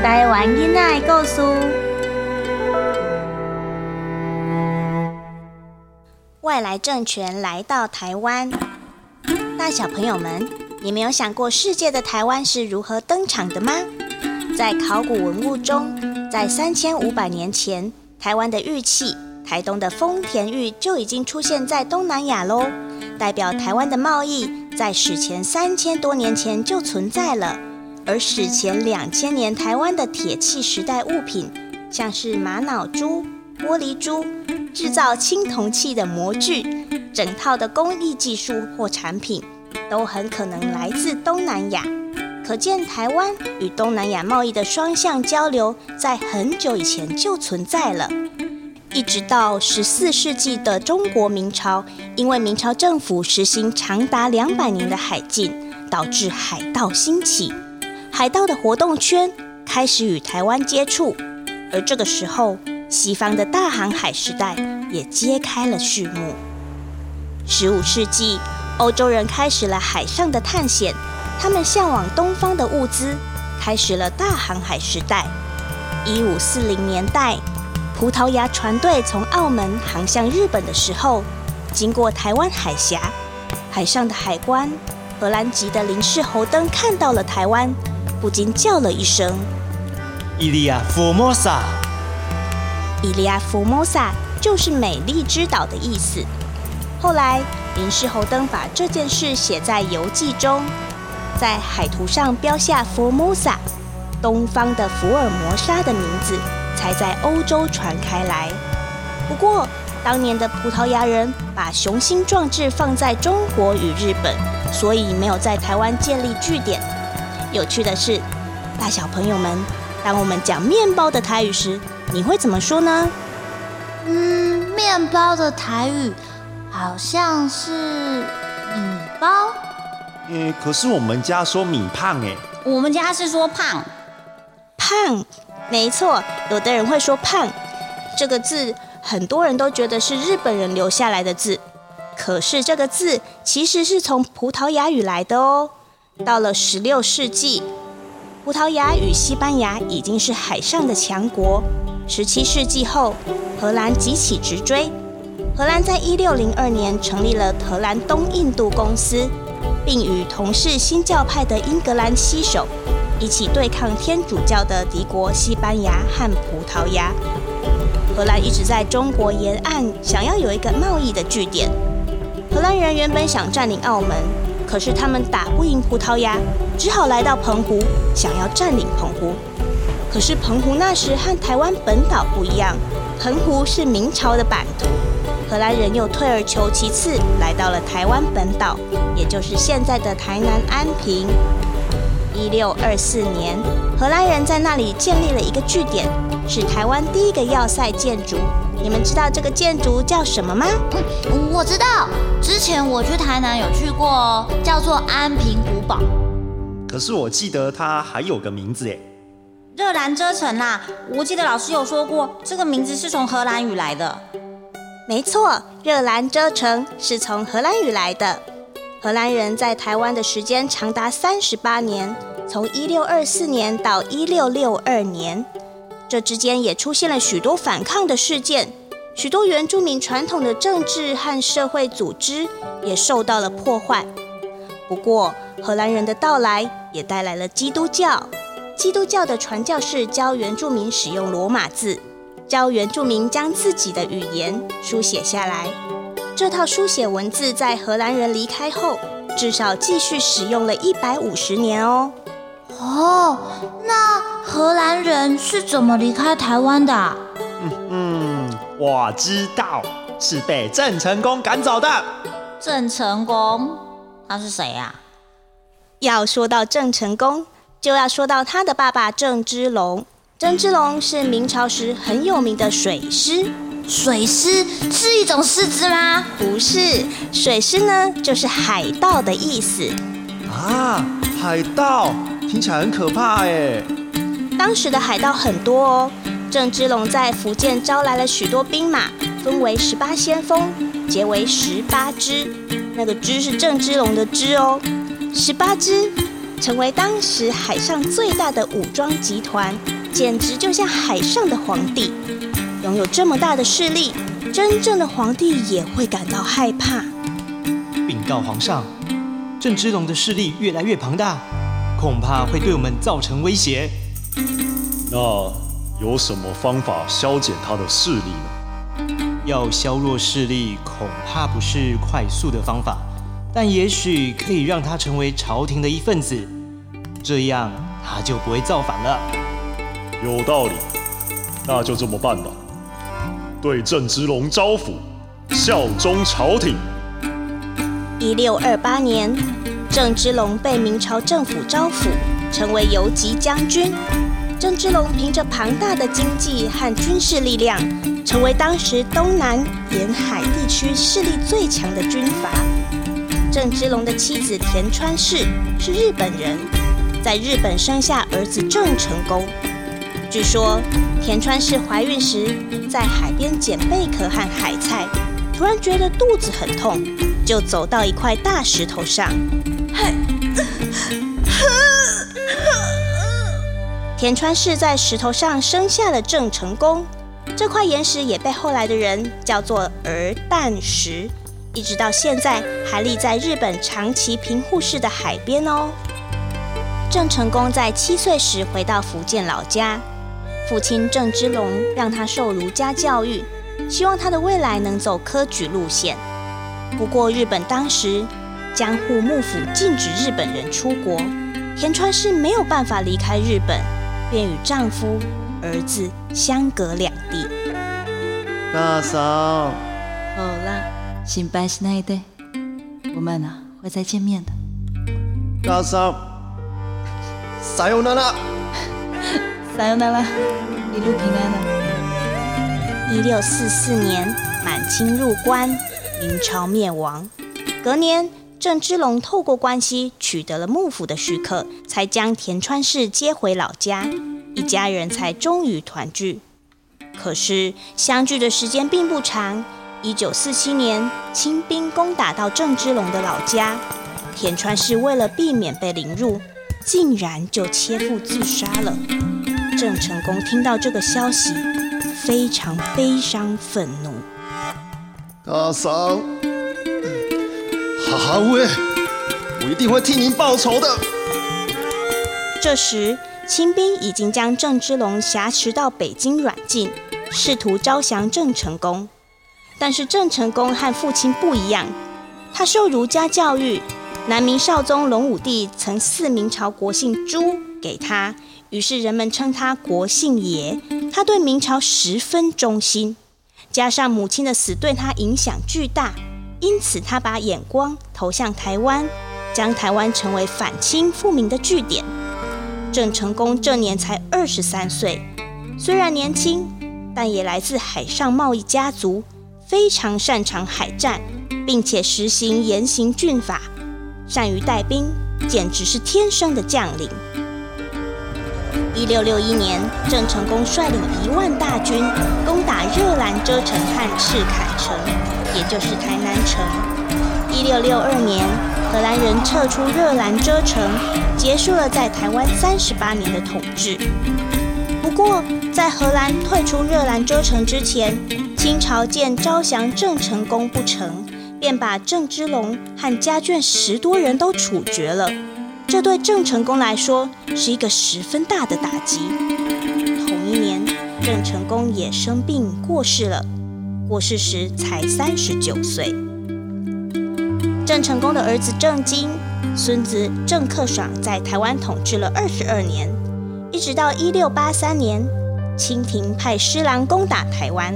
台湾囡仔的故事。外来政权来到台湾，大小朋友们，你们有想过世界的台湾是如何登场的吗？在考古文物中，在三千五百年前，台湾的玉器台东的丰田玉就已经出现在东南亚喽，代表台湾的贸易在史前三千多年前就存在了。而史前两千年台湾的铁器时代物品，像是玛瑙珠、玻璃珠、制造青铜器的模具，整套的工艺技术或产品，都很可能来自东南亚。可见台湾与东南亚贸易的双向交流，在很久以前就存在了。一直到十四世纪的中国明朝，因为明朝政府实行长达两百年的海禁，导致海盗兴起。海盗的活动圈开始与台湾接触，而这个时候，西方的大航海时代也揭开了序幕。十五世纪，欧洲人开始了海上的探险，他们向往东方的物资，开始了大航海时代。一五四零年代，葡萄牙船队从澳门航向日本的时候，经过台湾海峡，海上的海关荷兰籍的林氏侯登看到了台湾。不禁叫了一声：“伊利亚福摩萨。”伊利亚福摩萨就是美丽之岛的意思。后来，林氏侯登把这件事写在游记中，在海图上标下福摩萨，东方的福尔摩沙的名字，才在欧洲传开来。不过，当年的葡萄牙人把雄心壮志放在中国与日本，所以没有在台湾建立据点。有趣的是，大小朋友们，当我们讲面包的台语时，你会怎么说呢？嗯，面包的台语好像是米包。嗯，可是我们家说米胖哎。我们家是说胖。胖，没错，有的人会说胖。这个字很多人都觉得是日本人留下来的字，可是这个字其实是从葡萄牙语来的哦。到了十六世纪，葡萄牙与西班牙已经是海上的强国。十七世纪后，荷兰急起直追。荷兰在一六零二年成立了荷兰东印度公司，并与同是新教派的英格兰携手，一起对抗天主教的敌国西班牙和葡萄牙。荷兰一直在中国沿岸想要有一个贸易的据点。荷兰人原本想占领澳门。可是他们打不赢葡萄牙，只好来到澎湖，想要占领澎湖。可是澎湖那时和台湾本岛不一样，澎湖是明朝的版图。荷兰人又退而求其次，来到了台湾本岛，也就是现在的台南安平。一六二四年，荷兰人在那里建立了一个据点，是台湾第一个要塞建筑。你们知道这个建筑叫什么吗？嗯，我知道，之前我去台南有去过哦，叫做安平古堡。可是我记得它还有个名字哎，热兰遮城啦。我记得老师有说过，这个名字是从荷兰语来的。没错，热兰遮城是从荷兰语来的。荷兰人在台湾的时间长达三十八年，从一六二四年到一六六二年。这之间也出现了许多反抗的事件，许多原住民传统的政治和社会组织也受到了破坏。不过，荷兰人的到来也带来了基督教。基督教的传教士教原住民使用罗马字，教原住民将自己的语言书写下来。这套书写文字在荷兰人离开后，至少继续使用了一百五十年哦。哦，那荷兰人是怎么离开台湾的？嗯嗯，我知道，是被郑成功赶走的。郑成功，他是谁呀？要说到郑成功，就要说到他的爸爸郑芝龙。郑芝龙是明朝时很有名的水师。水师是一种狮子吗？不是，水师呢就是海盗的意思。啊，海盗。听起来很可怕哎！当时的海盗很多哦。郑芝龙在福建招来了许多兵马，分为十八先锋，结为十八支。那个支是郑芝龙的支哦。十八支成为当时海上最大的武装集团，简直就像海上的皇帝。拥有这么大的势力，真正的皇帝也会感到害怕。禀告皇上，郑芝龙的势力越来越庞大，恐怕会对我们造成威胁。那有什么方法消减他的势力呢？要削弱势力，恐怕不是快速的方法，但也许可以让他成为朝廷的一份子，这样他就不会造反了。有道理，那就这么办吧。对郑芝龙招抚，效忠朝廷。一六二八年，郑芝龙被明朝政府招抚，成为游击将军。郑芝龙凭着庞大的经济和军事力量，成为当时东南沿海地区势力最强的军阀。郑芝龙的妻子田川氏是日本人，在日本生下儿子郑成功。据说田川氏怀孕时，在海边捡贝壳和海菜，突然觉得肚子很痛，就走到一块大石头上。田川氏在石头上生下了郑成功，这块岩石也被后来的人叫做儿蛋石，一直到现在还立在日本长崎平户市的海边哦。郑成功在七岁时回到福建老家，父亲郑芝龙让他受儒家教育，希望他的未来能走科举路线。不过日本当时江户幕府禁止日本人出国，田川氏没有办法离开日本。便与丈夫、儿子相隔两地。大嫂，好了，心配しないで，我们啊会再见面的。大嫂，さよなら，さよなら，一路平安啊。一六四四年，满清入关，明朝灭亡。隔年。 郑芝龙透过关系取得了幕府的许可，才将田川氏接回老家，一家人才终于团聚。可是相聚的时间并不长。一九四七年，清兵攻打到郑芝龙的老家，田川氏为了避免被凌辱，竟然就切腹自杀了。郑成功听到这个消息，非常悲伤愤怒。大嫂。好喂，我一定会替您报仇的。这时，清兵已经将郑芝龙挟持到北京软禁，试图招降郑成功。但是郑成功和父亲不一样，他受儒家教育，南明少宗隆武帝曾赐明朝国姓朱给他，于是人们称他国姓爷。他对明朝十分忠心，加上母亲的死对他影响巨大。因此，他把眼光投向台湾，将台湾成为反清复明的据点。郑成功这年才二十三岁，虽然年轻，但也来自海上贸易家族，非常擅长海战，并且实行严刑峻法，善于带兵，简直是天生的将领。一六六一年，郑成功率领一万大军攻打热兰遮城和赤坎城。也就是台南城。一六六二年，荷兰人撤出热兰遮城，结束了在台湾三十八年的统治。不过，在荷兰退出热兰遮城之前，清朝见招降郑成功不成，便把郑芝龙和家眷十多人都处决了。这对郑成功来说是一个十分大的打击。同一年，郑成功也生病过世了。过世时才三十九岁。郑成功的儿子郑经、孙子郑克爽在台湾统治了二十二年，一直到一六八三年，清廷派施琅攻打台湾。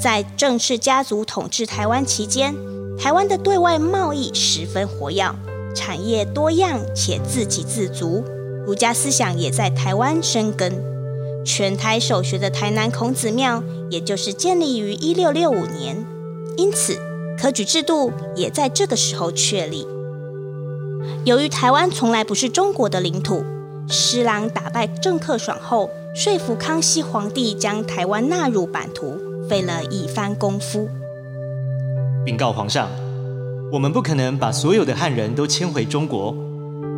在郑氏家族统治台湾期间，台湾的对外贸易十分活跃，产业多样且自给自足，儒家思想也在台湾生根。全台首学的台南孔子庙，也就是建立于一六六五年，因此科举制度也在这个时候确立。由于台湾从来不是中国的领土，施琅打败郑克爽后，说服康熙皇帝将台湾纳入版图，费了一番功夫。禀告皇上，我们不可能把所有的汉人都迁回中国，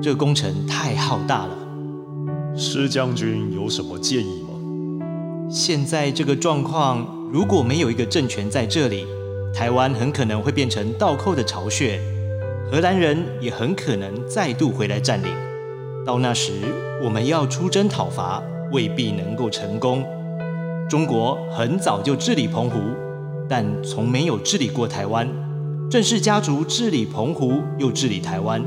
这工程太浩大了。施将军有什么建议吗？现在这个状况，如果没有一个政权在这里，台湾很可能会变成倒扣的巢穴，荷兰人也很可能再度回来占领。到那时，我们要出征讨伐，未必能够成功。中国很早就治理澎湖，但从没有治理过台湾。郑氏家族治理澎湖，又治理台湾。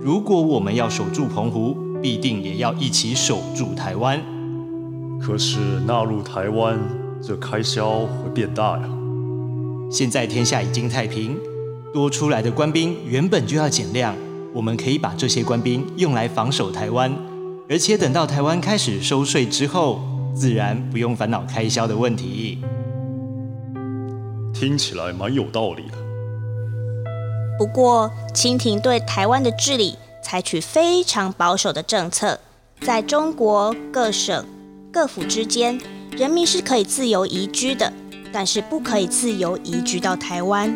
如果我们要守住澎湖，必定也要一起守住台湾。可是纳入台湾，这开销会变大呀。现在天下已经太平，多出来的官兵原本就要减量，我们可以把这些官兵用来防守台湾，而且等到台湾开始收税之后，自然不用烦恼开销的问题。听起来蛮有道理的。不过，清廷对台湾的治理采取非常保守的政策，在中国各省。各府之间，人民是可以自由移居的，但是不可以自由移居到台湾。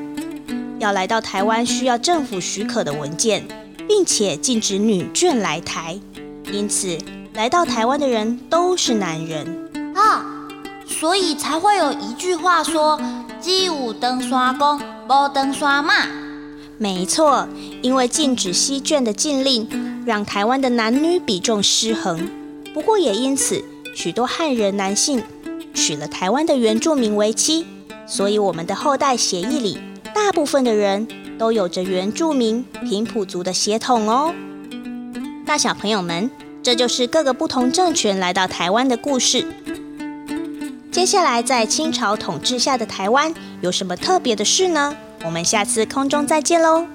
要来到台湾，需要政府许可的文件，并且禁止女眷来台。因此，来到台湾的人都是男人啊，所以才会有一句话说：“鸡有登山公，无登山马。”没错，因为禁止西眷的禁令，让台湾的男女比重失衡。不过也因此。许多汉人男性娶了台湾的原住民为妻，所以我们的后代协议里，大部分的人都有着原住民平埔族的血统哦。大小朋友们，这就是各个不同政权来到台湾的故事。接下来，在清朝统治下的台湾有什么特别的事呢？我们下次空中再见喽。